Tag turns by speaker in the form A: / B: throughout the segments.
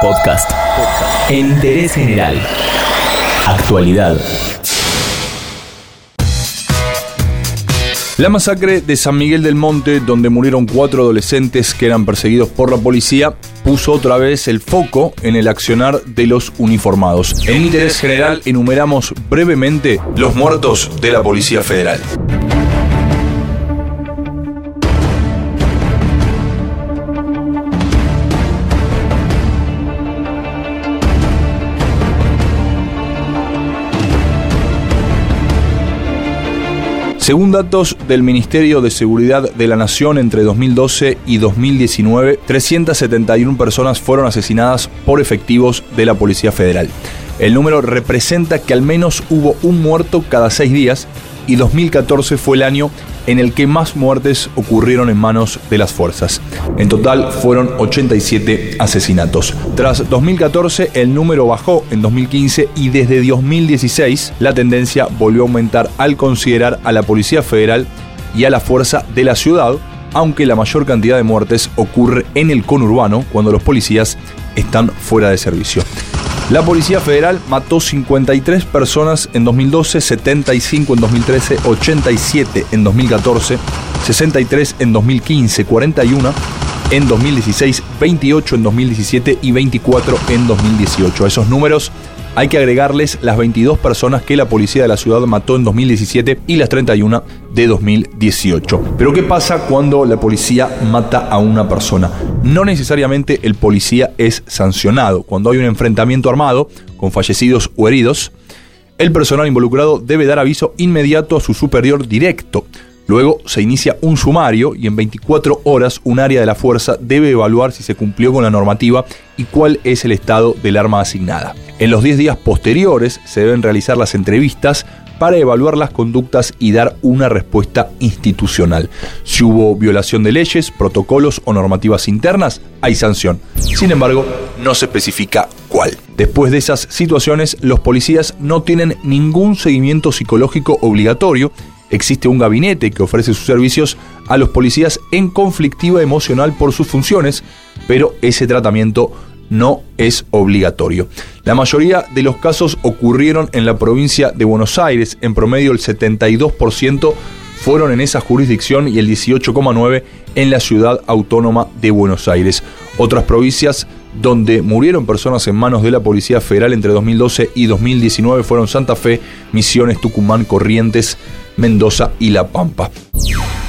A: Podcast. Interés general. Actualidad.
B: La masacre de San Miguel del Monte, donde murieron cuatro adolescentes que eran perseguidos por la policía, puso otra vez el foco en el accionar de los uniformados. En interés general enumeramos brevemente los muertos de la Policía Federal. Según datos del Ministerio de Seguridad de la Nación entre 2012 y 2019, 371 personas fueron asesinadas por efectivos de la Policía Federal. El número representa que al menos hubo un muerto cada seis días y 2014 fue el año en el que más muertes ocurrieron en manos de las fuerzas. En total fueron 87 asesinatos. Tras 2014 el número bajó en 2015 y desde 2016 la tendencia volvió a aumentar al considerar a la Policía Federal y a la Fuerza de la Ciudad, aunque la mayor cantidad de muertes ocurre en el conurbano cuando los policías están fuera de servicio. La Policía Federal mató 53 personas en 2012, 75 en 2013, 87 en 2014, 63 en 2015, 41 en 2016, 28 en 2017 y 24 en 2018. A esos números hay que agregarles las 22 personas que la policía de la ciudad mató en 2017 y las 31 de 2018. Pero ¿qué pasa cuando la policía mata a una persona? No necesariamente el policía es sancionado. Cuando hay un enfrentamiento armado con fallecidos o heridos, el personal involucrado debe dar aviso inmediato a su superior directo. Luego se inicia un sumario y en 24 horas un área de la fuerza debe evaluar si se cumplió con la normativa y cuál es el estado del arma asignada. En los 10 días posteriores se deben realizar las entrevistas para evaluar las conductas y dar una respuesta institucional. Si hubo violación de leyes, protocolos o normativas internas, hay sanción. Sin embargo, no se especifica cuál. Después de esas situaciones, los policías no tienen ningún seguimiento psicológico obligatorio existe un gabinete que ofrece sus servicios a los policías en conflictiva emocional por sus funciones, pero ese tratamiento no es obligatorio. La mayoría de los casos ocurrieron en la provincia de Buenos Aires, en promedio el 72% fueron en esa jurisdicción y el 18,9% en la ciudad autónoma de Buenos Aires. Otras provincias donde murieron personas en manos de la Policía Federal entre 2012 y 2019 fueron Santa Fe, Misiones, Tucumán, Corrientes, Mendoza y La Pampa.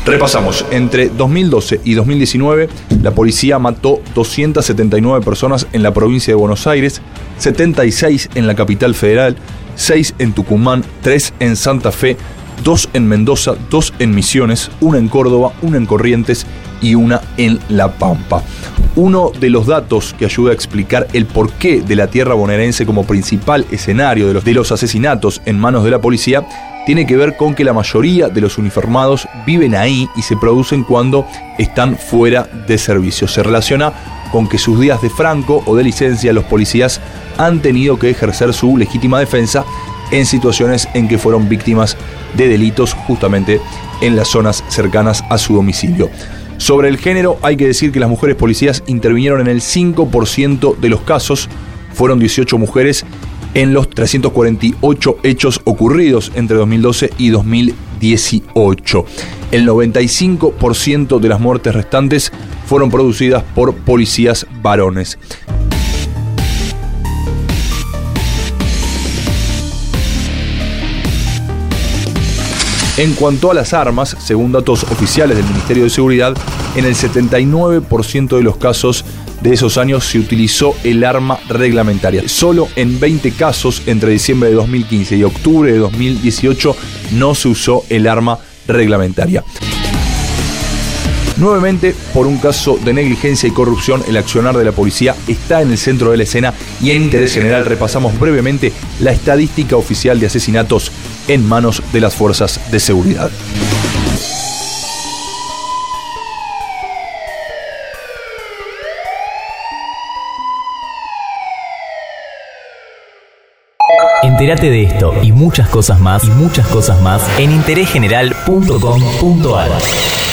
B: Repasamos, entre 2012 y 2019 la policía mató 279 personas en la provincia de Buenos Aires, 76 en la capital federal, 6 en Tucumán, 3 en Santa Fe, 2 en Mendoza, 2 en Misiones, 1 en Córdoba, 1 en Corrientes y una en La Pampa. Uno de los datos que ayuda a explicar el porqué de la tierra bonaerense como principal escenario de los, de los asesinatos en manos de la policía tiene que ver con que la mayoría de los uniformados viven ahí y se producen cuando están fuera de servicio. Se relaciona con que sus días de franco o de licencia los policías han tenido que ejercer su legítima defensa en situaciones en que fueron víctimas de delitos justamente en las zonas cercanas a su domicilio. Sobre el género hay que decir que las mujeres policías intervinieron en el 5% de los casos, fueron 18 mujeres en los 348 hechos ocurridos entre 2012 y 2018. El 95% de las muertes restantes fueron producidas por policías varones. En cuanto a las armas, según datos oficiales del Ministerio de Seguridad, en el 79% de los casos de esos años se utilizó el arma reglamentaria. Solo en 20 casos entre diciembre de 2015 y octubre de 2018 no se usó el arma reglamentaria. Nuevamente, por un caso de negligencia y corrupción, el accionar de la policía está en el centro de la escena y en interés general repasamos brevemente la estadística oficial de asesinatos en manos de las fuerzas de seguridad.
A: Entérate de esto y muchas cosas más y muchas cosas más en interésgeneral.com.ar.